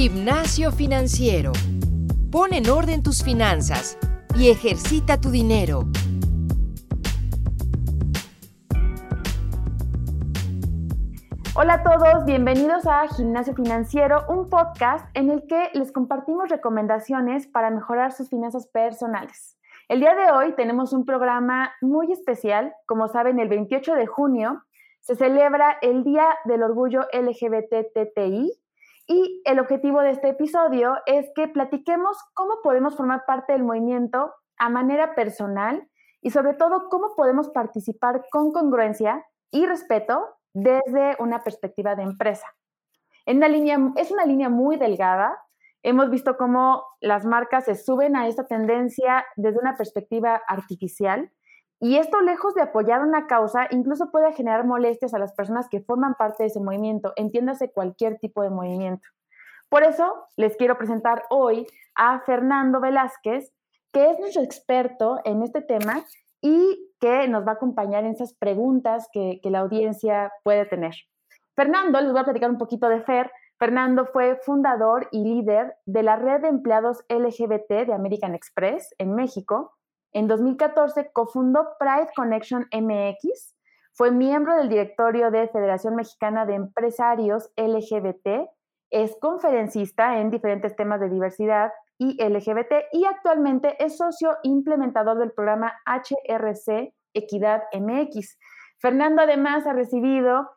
Gimnasio financiero. Pon en orden tus finanzas y ejercita tu dinero. Hola a todos, bienvenidos a Gimnasio Financiero, un podcast en el que les compartimos recomendaciones para mejorar sus finanzas personales. El día de hoy tenemos un programa muy especial. Como saben, el 28 de junio se celebra el Día del Orgullo LGBTTI y el objetivo de este episodio es que platiquemos cómo podemos formar parte del movimiento a manera personal y sobre todo cómo podemos participar con congruencia y respeto desde una perspectiva de empresa. Es una línea muy delgada. Hemos visto cómo las marcas se suben a esta tendencia desde una perspectiva artificial y esto, lejos de apoyar una causa, incluso puede generar molestias a las personas que forman parte de ese movimiento, entiéndase cualquier tipo de movimiento. Por eso les quiero presentar hoy a Fernando Velázquez, que es nuestro experto en este tema y que nos va a acompañar en esas preguntas que, la audiencia puede tener. Fernando, les voy a platicar un poquito de Fer. Fernando fue fundador y líder de la red de empleados LGBT de American Express en México en 2014 cofundó Pride Connection MX, fue miembro del directorio de Federación Mexicana de Empresarios LGBT, es conferencista en diferentes temas de diversidad y LGBT y actualmente es socio implementador del programa HRC Equidad MX. Fernando además ha recibido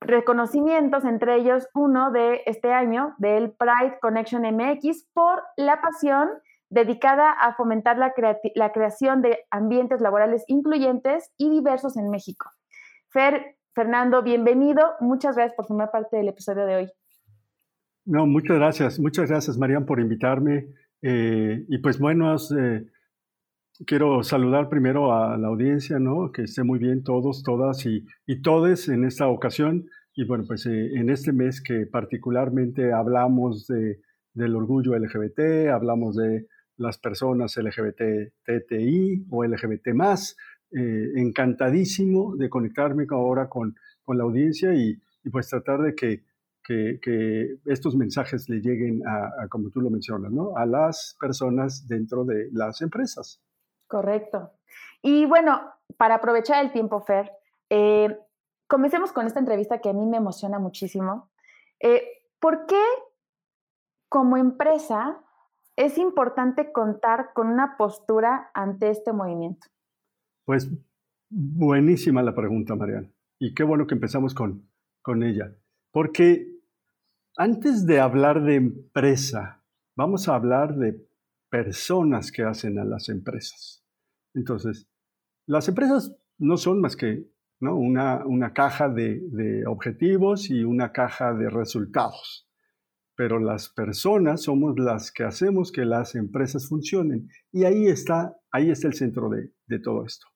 reconocimientos, entre ellos uno de este año del Pride Connection MX por la pasión dedicada a fomentar la, la, creación de ambientes laborales incluyentes y diversos en México. Fer, Fernando, bienvenido. Muchas gracias por formar parte del episodio de hoy. No, muchas gracias. Muchas gracias, Marian, por invitarme. Eh, y pues bueno, eh, quiero saludar primero a la audiencia, ¿no? Que esté muy bien todos, todas y, y todes en esta ocasión. Y bueno, pues eh, en este mes que particularmente hablamos de, del orgullo LGBT, hablamos de las personas LGBT, TTI o LGBT más. Eh, encantadísimo de conectarme ahora con, con la audiencia y, pues tratar de que, que, que, estos mensajes le lleguen a, como tú lo mencionas, ¿no? a las personas dentro de las empresas. Correcto. Y bueno, para aprovechar el tiempo, Fer, eh, comencemos con esta entrevista que a mí me emociona muchísimo. Eh, ¿Por qué como empresa es importante contar con una postura ante este movimiento? Pues buenísima la pregunta, Mariana. Y qué bueno que empezamos con, con ella. Porque antes de hablar de empresa, vamos a hablar de personas que hacen a las empresas. Entonces, las empresas no son más que ¿no? una, una caja de, de objetivos y una caja de resultados pero las personas somos las que hacemos que las empresas funcionen. Y ahí está, ahí está el centro de, de, todo esto.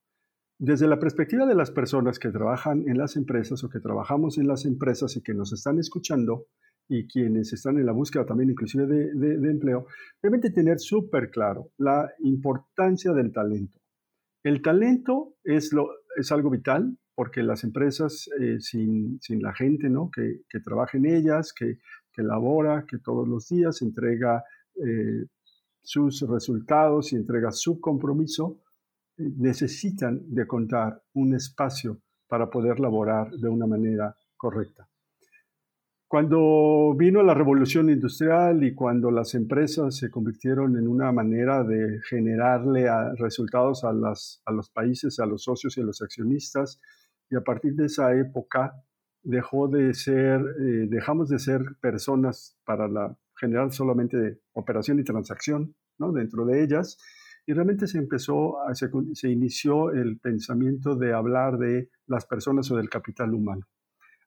Desde la perspectiva de las personas que trabajan en las empresas o que trabajamos en las empresas y que nos están escuchando y quienes están en la búsqueda también inclusive de, de, empleo, deben de tener súper claro la importancia del talento. El talento es, lo, es algo vital porque las empresas eh, sin, sin, la gente ¿no? que, que trabaja en ellas, que que elabora, que todos los días entrega eh, sus resultados y entrega su compromiso, eh, necesitan de contar un espacio para poder laborar de una manera correcta. Cuando vino la revolución industrial y cuando las empresas se convirtieron en una manera de generarle resultados a, las, a los países, a los socios y a los accionistas, y a partir de esa época dejó de ser, eh, dejamos de ser personas para la, generar solamente operación y transacción ¿no? dentro de ellas, y realmente se empezó, se, inició el pensamiento de hablar de las personas o del capital humano.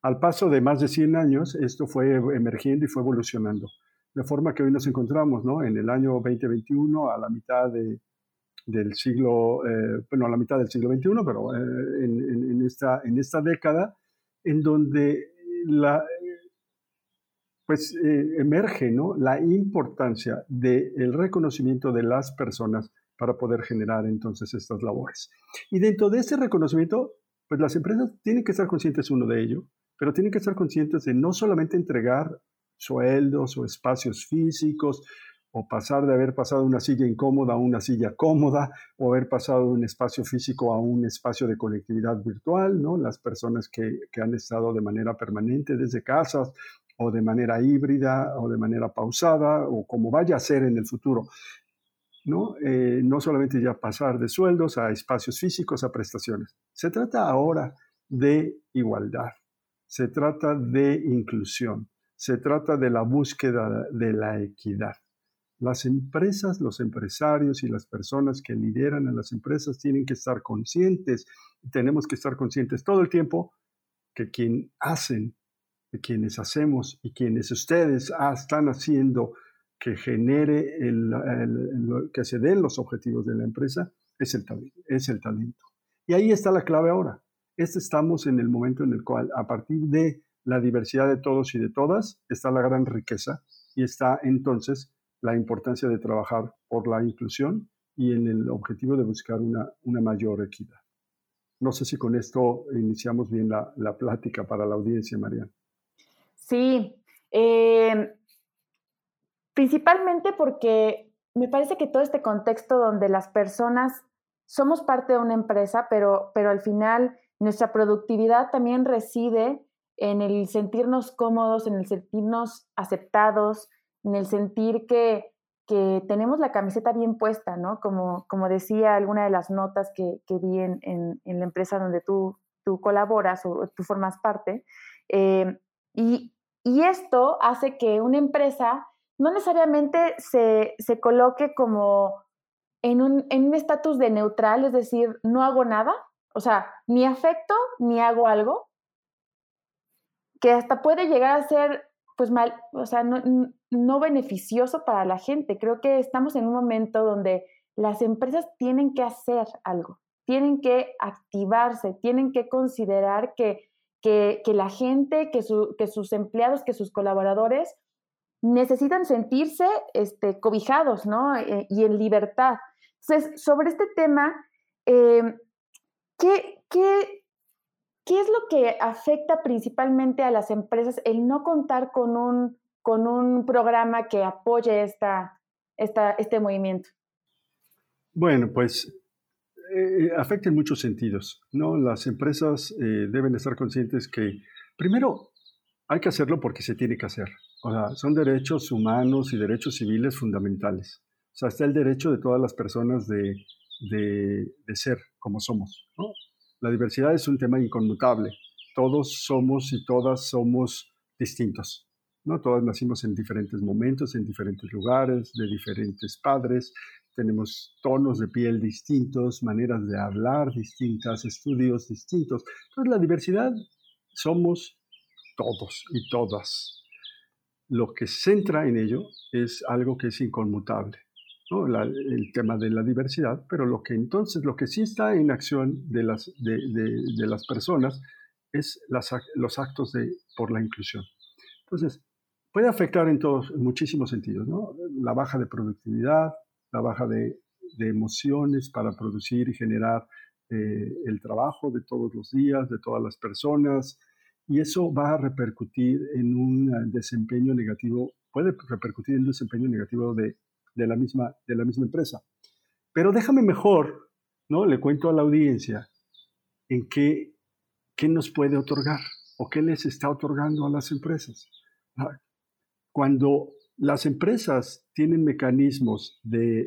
Al paso de más de 100 años, esto fue emergiendo y fue evolucionando, de forma que hoy nos encontramos ¿no? en el año 2021, a la mitad de, del siglo, eh, bueno, a la mitad del siglo XXI, pero eh, en, esta, en esta década, en donde la, pues, eh, emerge ¿no? la importancia del reconocimiento de las personas para poder generar entonces estas labores. Y dentro de ese reconocimiento, pues las empresas tienen que estar conscientes uno de ello, pero tienen que estar conscientes de no solamente entregar sueldos o espacios físicos, o pasar de haber pasado una silla incómoda a una silla cómoda, o haber pasado de un espacio físico a un espacio de conectividad virtual, ¿no? Las personas que, que han estado de manera permanente desde casas o de manera híbrida o de manera pausada o como vaya a ser en el futuro. ¿no? Eh, no solamente ya pasar de sueldos a espacios físicos, a prestaciones. Se trata ahora de igualdad, se trata de inclusión, se trata de la búsqueda de la equidad. Las empresas, los empresarios y las personas que lideran a las empresas tienen que estar conscientes, tenemos que estar conscientes todo el tiempo que quien hacen, quienes hacemos y quienes ustedes están haciendo que genere el, que se den los objetivos de la empresa es el, es el talento. Y ahí está la clave ahora. Este estamos en el momento en el cual, a partir de la diversidad de todos y de todas, está la gran riqueza y está entonces la importancia de trabajar por la inclusión y en el objetivo de buscar una, una mayor equidad. No sé si con esto iniciamos bien la, la plática para la audiencia, María. Sí, eh, principalmente porque me parece que todo este contexto donde las personas somos parte de una empresa, pero, pero al final nuestra productividad también reside en el sentirnos cómodos, en el sentirnos aceptados, en el sentir que, tenemos la camiseta bien puesta, ¿no? Como, como decía alguna de las notas que, vi en, la empresa donde tú, tú colaboras o tú formas parte. Eh, y, y esto hace que una empresa no necesariamente se, coloque como en un estatus de neutral, es decir, no hago nada, o sea, ni afecto ni hago algo, que hasta puede llegar a ser pues mal, o sea, no, beneficioso para la gente. Creo que estamos en un momento donde las empresas tienen que hacer algo, tienen que activarse, tienen que considerar que, que, la gente, que, que sus empleados, que sus colaboradores necesitan sentirse este, cobijados, ¿no? Eh, y en libertad. Entonces, sobre este tema, em, ¿qué, qué ¿qué es lo que afecta principalmente a las empresas el no contar con un, con un programa que apoye esta, este movimiento? Bueno, pues eh, afecta en muchos sentidos. ¿no? Las empresas eh, deben estar conscientes que, primero, hay que hacerlo porque se tiene que hacer. O sea, son derechos humanos y derechos civiles fundamentales. O sea, está el derecho de todas las personas de, de, ser como somos. La diversidad es un tema inconmutable. Todos somos y todas somos distintos. ¿No? Todas nacimos en diferentes momentos, en diferentes lugares, de diferentes padres. Tenemos tonos de piel distintos, maneras de hablar distintas, estudios distintos. Entonces la diversidad somos todos y todas. Lo que centra en ello es algo que es inconmutable el tema de la diversidad, pero lo que entonces, lo que sí está en acción de las, de, las personas es los actos de, por la inclusión. Entonces, puede afectar en todos, en muchísimos sentidos, ¿no? La baja de productividad, la baja de, emociones para producir y generar eh, el trabajo de todos los días, de todas las personas, y eso va a repercutir en un desempeño negativo, puede repercutir en un desempeño negativo de de la misma, de la misma empresa. Pero déjame mejor, ¿no? Le cuento a la audiencia en qué, qué nos puede otorgar o qué les está otorgando a las empresas. Cuando las empresas tienen mecanismos de,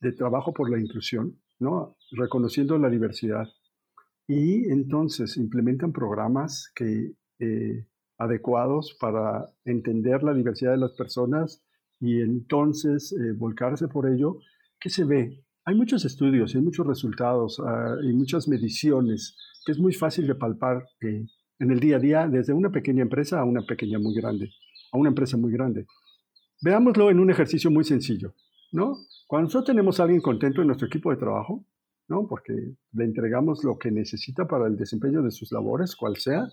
de, trabajo por la inclusión, ¿no? reconociendo la diversidad, y entonces implementan programas que, eh, adecuados para entender la diversidad de las personas y entonces eh, volcarse por ello, ¿qué se ve? Hay muchos estudios, hay muchos resultados uh, y muchas mediciones que es muy fácil de palpar en el día a día desde una pequeña empresa a una pequeña muy grande, a una empresa muy grande. Veámoslo en un ejercicio muy sencillo, ¿no? Cuando nosotros tenemos a alguien contento en nuestro equipo de trabajo, ¿no? Porque le entregamos lo que necesita para el desempeño de sus labores, cual sea,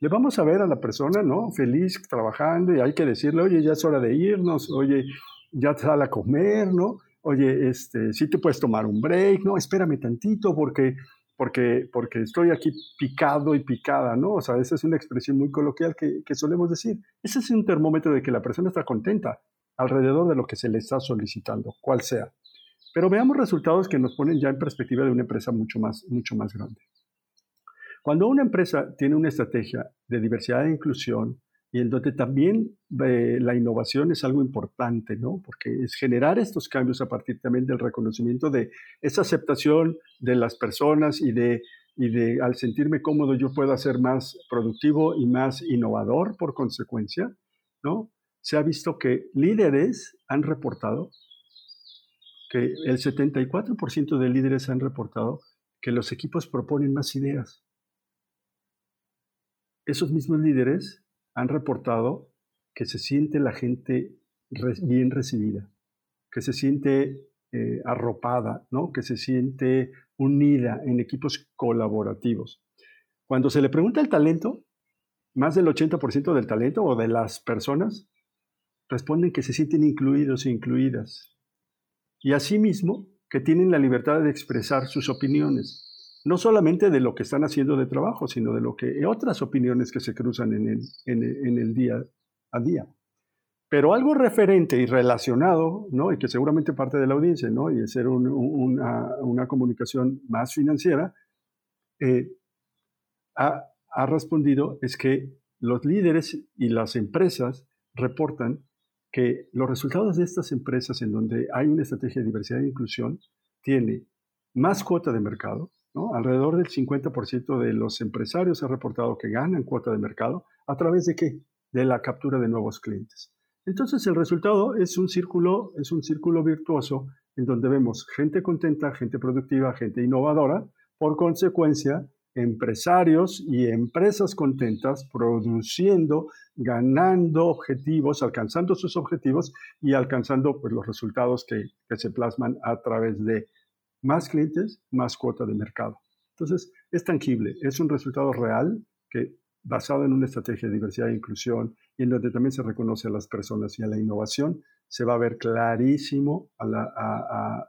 le vamos a ver a la persona, ¿no? Feliz trabajando y hay que decirle, oye, ya es hora de irnos, oye, ya te sale a comer, ¿no? Oye, este, sí te puedes tomar un break, ¿no? Espérame tantito porque porque, porque estoy aquí picado y picada, ¿no? O sea, esa es una expresión muy coloquial que, que solemos decir. Ese es un termómetro de que la persona está contenta alrededor de lo que se le está solicitando, cual sea. Pero veamos resultados que nos ponen ya en perspectiva de una empresa mucho más, mucho más grande. Cuando una empresa tiene una estrategia de diversidad e inclusión, y en donde también eh, la innovación es algo importante, ¿no? Porque es generar estos cambios a partir también del reconocimiento de esa aceptación de las personas y de, y de al sentirme cómodo yo puedo ser más productivo y más innovador por consecuencia, ¿no? Se ha visto que líderes han reportado que el 74% de líderes han reportado que los equipos proponen más ideas. Esos mismos líderes han reportado que se siente la gente bien recibida, que se siente eh, arropada, ¿no? que se siente unida en equipos colaborativos. Cuando se le pregunta el talento, más del 80% del talento o de las personas responden que se sienten incluidos e incluidas. Y asimismo, que tienen la libertad de expresar sus opiniones no solamente de lo que están haciendo de trabajo, sino de lo que otras opiniones que se cruzan en el, en el, día a día. Pero algo referente y relacionado, ¿no? y que seguramente parte de la audiencia, ¿no? y ser una, una, comunicación más financiera, eh, ha, ha respondido es que los líderes y las empresas reportan que los resultados de estas empresas en donde hay una estrategia de diversidad e inclusión tiene más cuota de mercado, Alrededor del 50% de los empresarios ha reportado que ganan cuota de mercado. ¿A través de qué? De la captura de nuevos clientes. Entonces el resultado es un círculo, es un círculo virtuoso en donde vemos gente contenta, gente productiva, gente innovadora, por consecuencia, empresarios y empresas contentas produciendo, ganando objetivos, alcanzando sus objetivos y alcanzando pues, los resultados que, que se plasman a través de más clientes, más cuota de mercado. Entonces, es tangible, es un resultado real que basado en una estrategia de diversidad e inclusión y en donde también se reconoce a las personas y a la innovación, se va a ver clarísimo a,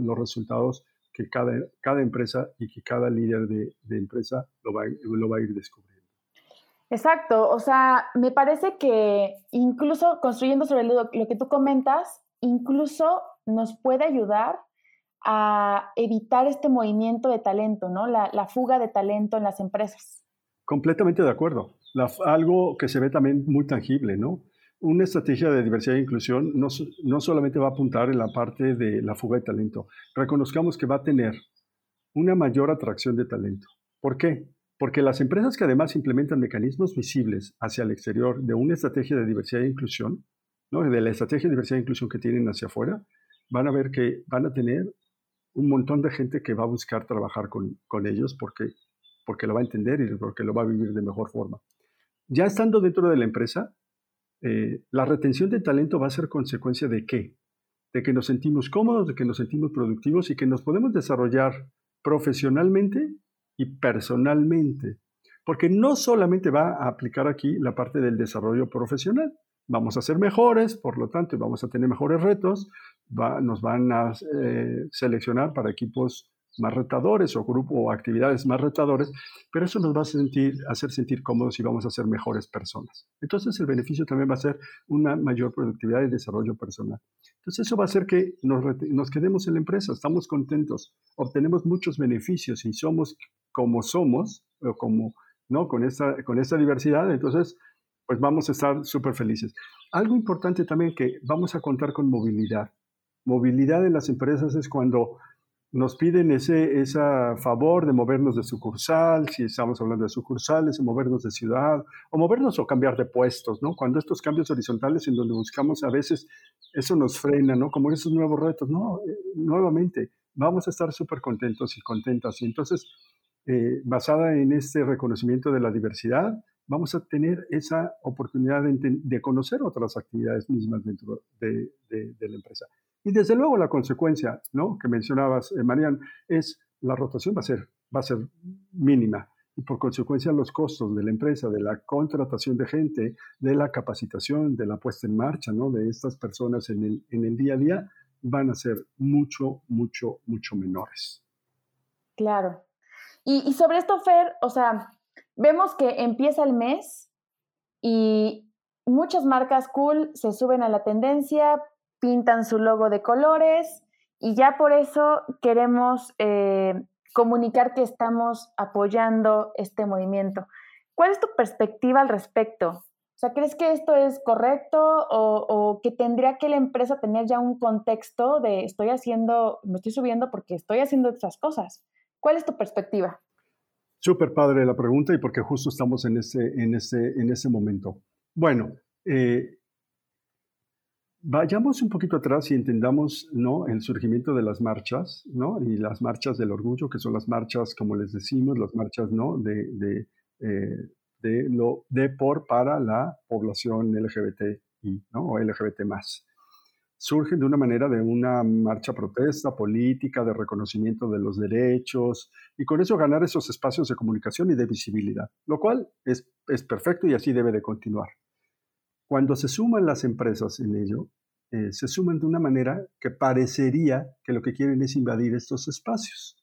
los resultados que cada, cada, empresa y que cada líder de, empresa lo va, lo va a ir descubriendo. Exacto, o sea, me parece que incluso construyendo sobre lo, lo que tú comentas, incluso nos puede ayudar a evitar este movimiento de talento, ¿no? La, fuga de talento en las empresas. Completamente de acuerdo. algo que se ve también muy tangible, ¿no? Una estrategia de diversidad e inclusión no, no solamente va a apuntar en la parte de la fuga de talento, reconozcamos que va a tener una mayor atracción de talento. ¿Por qué? Porque las empresas que además implementan mecanismos visibles hacia el exterior de una estrategia de diversidad e inclusión, ¿no? de la estrategia de diversidad e inclusión que tienen hacia afuera, van a ver que van a tener un montón de gente que va a buscar trabajar con, con ellos porque, porque lo va a entender y porque lo va a vivir de mejor forma. Ya estando dentro de la empresa, eh, la retención de talento va a ser consecuencia de qué? De que nos sentimos cómodos, de que nos sentimos productivos y que nos podemos desarrollar profesionalmente y personalmente. Porque no solamente va a aplicar aquí la parte del desarrollo profesional, vamos a ser mejores, por lo tanto, vamos a tener mejores retos, nos van a eh, seleccionar para equipos más retadores o grupos o actividades más retadores, pero eso nos va a sentir, hacer sentir cómodos y vamos a ser mejores personas. Entonces el beneficio también va a ser una mayor productividad y desarrollo personal. Entonces eso va a hacer que nos, nos quedemos en la empresa, estamos contentos, obtenemos muchos beneficios y somos como somos, o como, ¿no? Con esta, con esta diversidad, entonces pues vamos a estar súper felices. Algo importante también que vamos a contar con movilidad. Movilidad en las empresas es cuando nos piden ese, favor de movernos de sucursal, si estamos hablando de sucursales, o movernos de ciudad, o movernos o cambiar de puestos, ¿no? Cuando estos cambios horizontales en donde buscamos a veces, eso nos frena, ¿no? Como esos nuevos retos, no, eh, nuevamente, vamos a estar súper contentos y contentas. Y entonces, eh, basada en este reconocimiento de la diversidad, vamos a tener esa oportunidad de, conocer otras actividades mismas dentro de, la empresa. Y desde luego la consecuencia ¿no? que mencionabas, eh, Marian, es la rotación va a, ser, va a ser mínima y por consecuencia los costos de la empresa, de la contratación de gente, de la capacitación, de la puesta en marcha ¿no? de estas personas en el, en el día a día van a ser mucho, mucho, mucho menores. Claro. Y, sobre esto, Fer, o sea, vemos que empieza el mes y muchas marcas cool se suben a la tendencia, pintan su logo de colores y ya por eso queremos eh, comunicar que estamos apoyando este movimiento. ¿Cuál es tu perspectiva al respecto? O sea, ¿crees que esto es correcto o, que tendría que la empresa tener ya un contexto de estoy haciendo, me estoy subiendo porque estoy haciendo estas cosas? ¿Cuál es tu perspectiva? Súper padre la pregunta y porque justo estamos en ese, en ese, en ese momento. Bueno, eh, vayamos un poquito atrás y entendamos ¿no? el surgimiento de las marchas ¿no? y las marchas del orgullo, que son las marchas, como les decimos, las marchas ¿no? de, de, eh, de, por para la población LGBTI ¿no? o LGBT más surgen de una manera de una marcha protesta política, de reconocimiento de los derechos y con eso ganar esos espacios de comunicación y de visibilidad, lo cual es, es perfecto y así debe de continuar. Cuando se suman las empresas en ello, eh, se suman de una manera que parecería que lo que quieren es invadir estos espacios.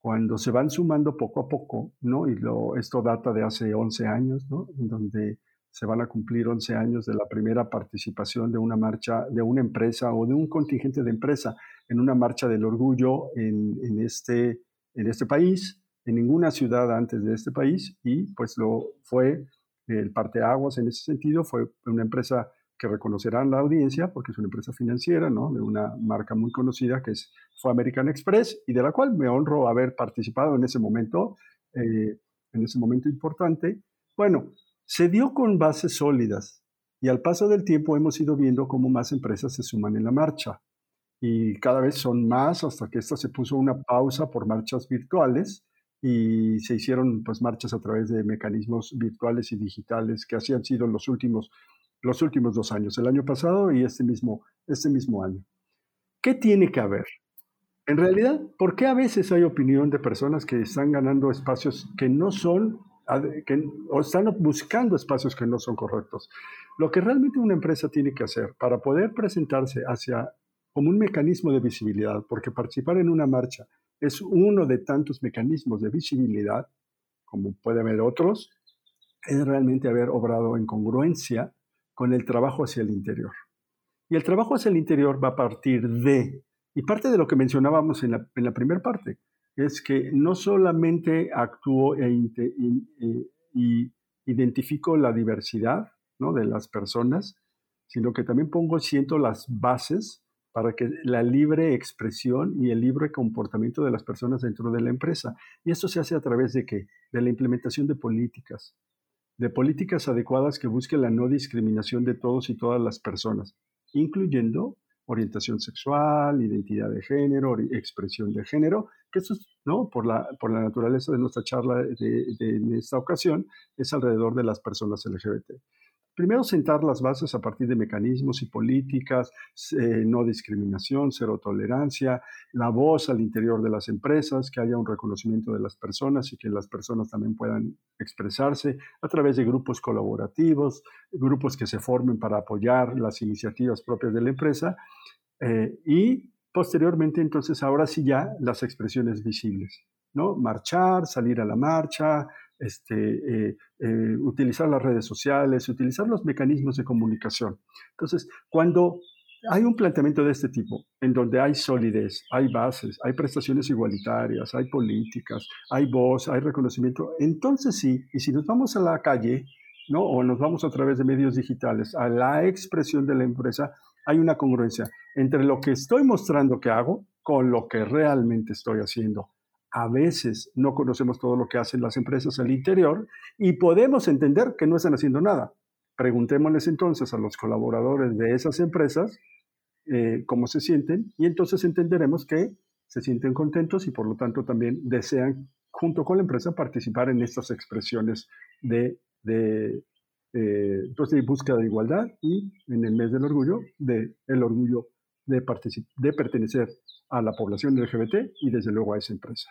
Cuando se van sumando poco a poco, ¿no? Y lo, esto data de hace 11 años, ¿no? En donde se van a cumplir 11 años de la primera participación de una marcha, de una empresa o de un contingente de empresa en una marcha del orgullo en, este, en este país, en ninguna ciudad antes de este país, y pues lo fue el parteaguas en ese sentido, fue una empresa que reconocerán la audiencia, porque es una empresa financiera, ¿no? de una marca muy conocida que es, fue American Express, y de la cual me honro haber participado en ese momento, eh, en ese momento importante. Bueno, se dio con bases sólidas y al paso del tiempo hemos ido viendo cómo más empresas se suman en la marcha y cada vez son más hasta que esta se puso una pausa por marchas virtuales y se hicieron pues marchas a través de mecanismos virtuales y digitales que así han sido los últimos los últimos dos años, el año pasado y este mismo, este mismo año. ¿Qué tiene que haber? En realidad, ¿por qué a veces hay opinión de personas que están ganando espacios que no son que, o están buscando espacios que no son correctos. Lo que realmente una empresa tiene que hacer para poder presentarse hacia como un mecanismo de visibilidad, porque participar en una marcha es uno de tantos mecanismos de visibilidad, como puede haber otros, es realmente haber obrado en congruencia con el trabajo hacia el interior. Y el trabajo hacia el interior va a partir de, y parte de lo que mencionábamos en la, primera parte, es que no solamente actúo e, y identifico la diversidad ¿no? de las personas, sino que también pongo, siento las bases para que la libre expresión y el libre comportamiento de las personas dentro de la empresa. Y esto se hace a través de qué? De la implementación de políticas, de políticas adecuadas que busquen la no discriminación de todos y todas las personas, incluyendo orientación sexual, identidad de género, expresión de género, que eso es, ¿no? por, la, por la naturaleza de nuestra charla de, de, esta ocasión, es alrededor de las personas LGBT. Primero, sentar las bases a partir de mecanismos y políticas, eh, no discriminación, cero tolerancia, la voz al interior de las empresas, que haya un reconocimiento de las personas y que las personas también puedan expresarse a través de grupos colaborativos, grupos que se formen para apoyar las iniciativas propias de la empresa eh, y posteriormente, entonces, ahora sí ya las expresiones visibles, ¿no? Marchar, salir a la marcha, este, eh, eh, utilizar las redes sociales, utilizar los mecanismos de comunicación. Entonces, cuando hay un planteamiento de este tipo, en donde hay solidez, hay bases, hay prestaciones igualitarias, hay políticas, hay voz, hay reconocimiento, entonces sí, y si nos vamos a la calle, ¿no? o nos vamos a través de medios digitales a la expresión de la empresa, hay una congruencia entre lo que estoy mostrando que hago con lo que realmente estoy haciendo a veces no conocemos todo lo que hacen las empresas al interior y podemos entender que no están haciendo nada. Preguntémosles entonces a los colaboradores de esas empresas eh, cómo se sienten y entonces entenderemos que se sienten contentos y por lo tanto también desean junto con la empresa participar en estas expresiones de, de, eh, pues, de búsqueda de igualdad y en el mes del orgullo de el orgullo de, de pertenecer a la población LGBT y desde luego a esa empresa.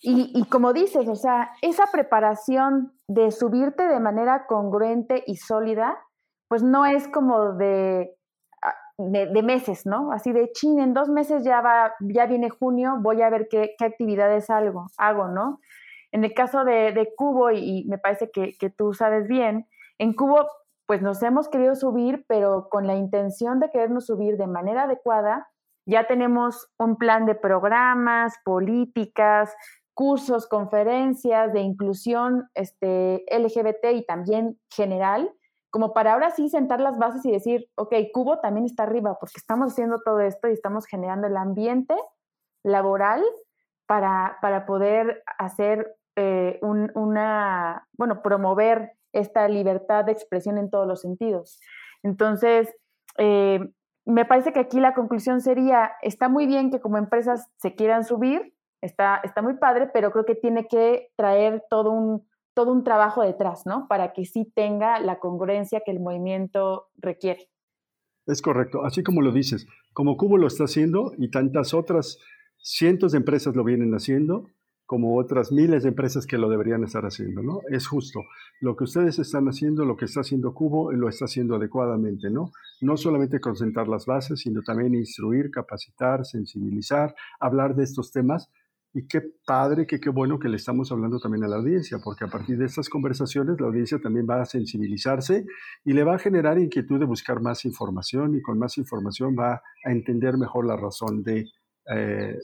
Y, como dices, o sea, esa preparación de subirte de manera congruente y sólida, pues no es como de de, meses, ¿no? Así de chin, en dos meses ya va, ya viene junio, voy a ver qué, qué actividades hago, hago, ¿no? En el caso de, de Cubo, y, me parece que, que, tú sabes bien, en Cubo, pues nos hemos querido subir, pero con la intención de querernos subir de manera adecuada, ya tenemos un plan de programas, políticas, cursos, conferencias de inclusión este, LGBT y también general, como para ahora sí sentar las bases y decir, ok, Cubo también está arriba, porque estamos haciendo todo esto y estamos generando el ambiente laboral para, para poder hacer eh, una, bueno, promover esta libertad de expresión en todos los sentidos. Entonces, eh, me parece que aquí la conclusión sería, está muy bien que como empresas se quieran subir, está, está muy padre, pero creo que tiene que traer todo un, todo un trabajo detrás, ¿no? Para que sí tenga la congruencia que el movimiento requiere. Es correcto, así como lo dices, como Cubo lo está haciendo y tantas otras cientos de empresas lo vienen haciendo, como otras miles de empresas que lo deberían estar haciendo, ¿no? Es justo. Lo que ustedes están haciendo, lo que está haciendo Cubo, lo está haciendo adecuadamente, ¿no? No solamente concentrar las bases, sino también instruir, capacitar, sensibilizar, hablar de estos temas. Y qué padre, que qué bueno que le estamos hablando también a la audiencia, porque a partir de estas conversaciones la audiencia también va a sensibilizarse y le va a generar inquietud de buscar más información y con más información va a entender mejor la razón de eh,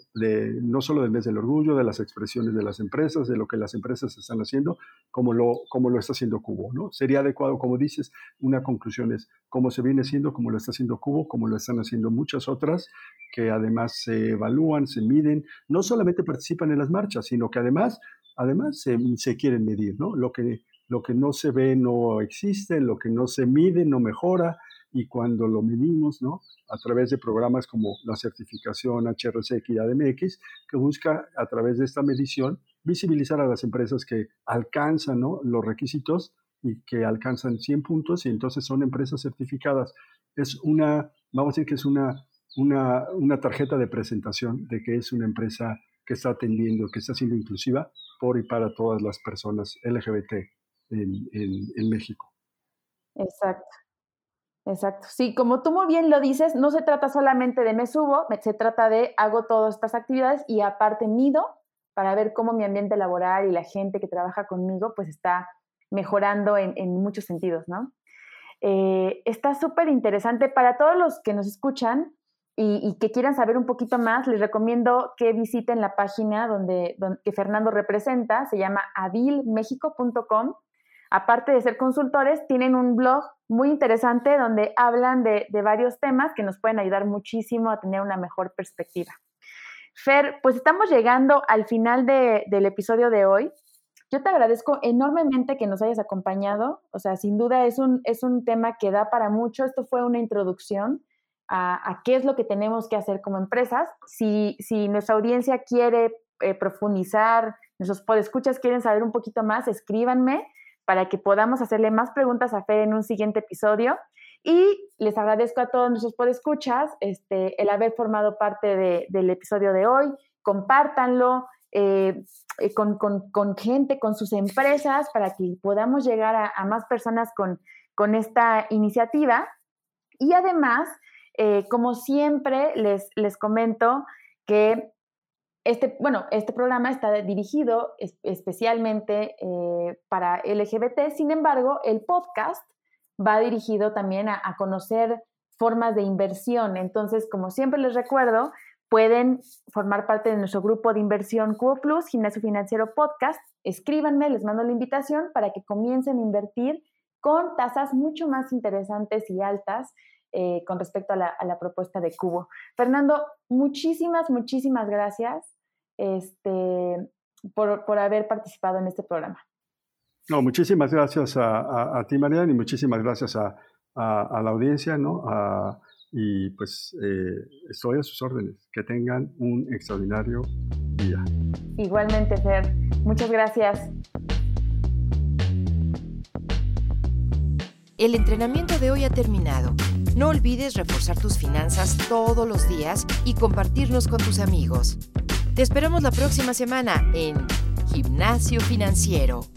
no solo del mes del orgullo, de las expresiones de las empresas, de lo que las empresas están haciendo, como lo, como lo está haciendo Cubo. ¿no? Sería adecuado, como dices, una conclusión es cómo se viene haciendo, como lo está haciendo Cubo, como lo están haciendo muchas otras, que además se evalúan, se miden, no solamente participan en las marchas, sino que además, además se, se quieren medir. ¿no? Lo, que, lo que no se ve no existe, lo que no se mide no mejora, y cuando lo medimos, ¿no? A través de programas como la certificación HRC y ADMX, que busca a través de esta medición visibilizar a las empresas que alcanzan ¿no? los requisitos y que alcanzan 100 puntos y entonces son empresas certificadas. Es una, vamos a decir que es una, una, una tarjeta de presentación de que es una empresa que está atendiendo, que está siendo inclusiva por y para todas las personas LGBT en, en México. Exacto. Exacto. Sí, como tú muy bien lo dices, no se trata solamente de me subo, se trata de hago todas estas actividades y aparte mido para ver cómo mi ambiente laboral y la gente que trabaja conmigo pues está mejorando en, muchos sentidos, ¿no? Eh, está súper interesante para todos los que nos escuchan y, que quieran saber un poquito más, les recomiendo que visiten la página donde, que Fernando representa, se llama adilmexico.com aparte de ser consultores, tienen un blog muy interesante donde hablan de, varios temas que nos pueden ayudar muchísimo a tener una mejor perspectiva. Fer, pues estamos llegando al final del episodio de hoy. Yo te agradezco enormemente que nos hayas acompañado. O sea, sin duda es un, es un tema que da para mucho. Esto fue una introducción a, qué es lo que tenemos que hacer como empresas. Si, si nuestra audiencia quiere eh, profundizar, nuestros podescuchas quieren saber un poquito más, escríbanme para que podamos hacerle más preguntas a Fer en un siguiente episodio. Y les agradezco a todos nuestros podescuchas este, el haber formado parte del episodio de hoy. Compártanlo eh, eh, con, gente, con sus empresas, para que podamos llegar a, más personas con, con, esta iniciativa. Y además, eh, como siempre, les, les comento que este, bueno, este programa está dirigido especialmente eh, para LGBT, sin embargo, el podcast va dirigido también a, conocer formas de inversión. Entonces, como siempre les recuerdo, pueden formar parte de nuestro grupo de inversión Cubo Plus, Gimnasio Financiero Podcast. Escríbanme, les mando la invitación para que comiencen a invertir con tasas mucho más interesantes y altas eh, con respecto a la, a la, propuesta de Cubo. Fernando, muchísimas, muchísimas gracias este, por, haber participado en este programa. No, muchísimas gracias a, ti, Mariana, y muchísimas gracias a, la audiencia, ¿no? y pues eh, estoy a sus órdenes. Que tengan un extraordinario día. Igualmente, Fer. Muchas gracias. El entrenamiento de hoy ha terminado. No olvides reforzar tus finanzas todos los días y compartirnos con tus amigos. Te esperamos la próxima semana en Gimnasio Financiero.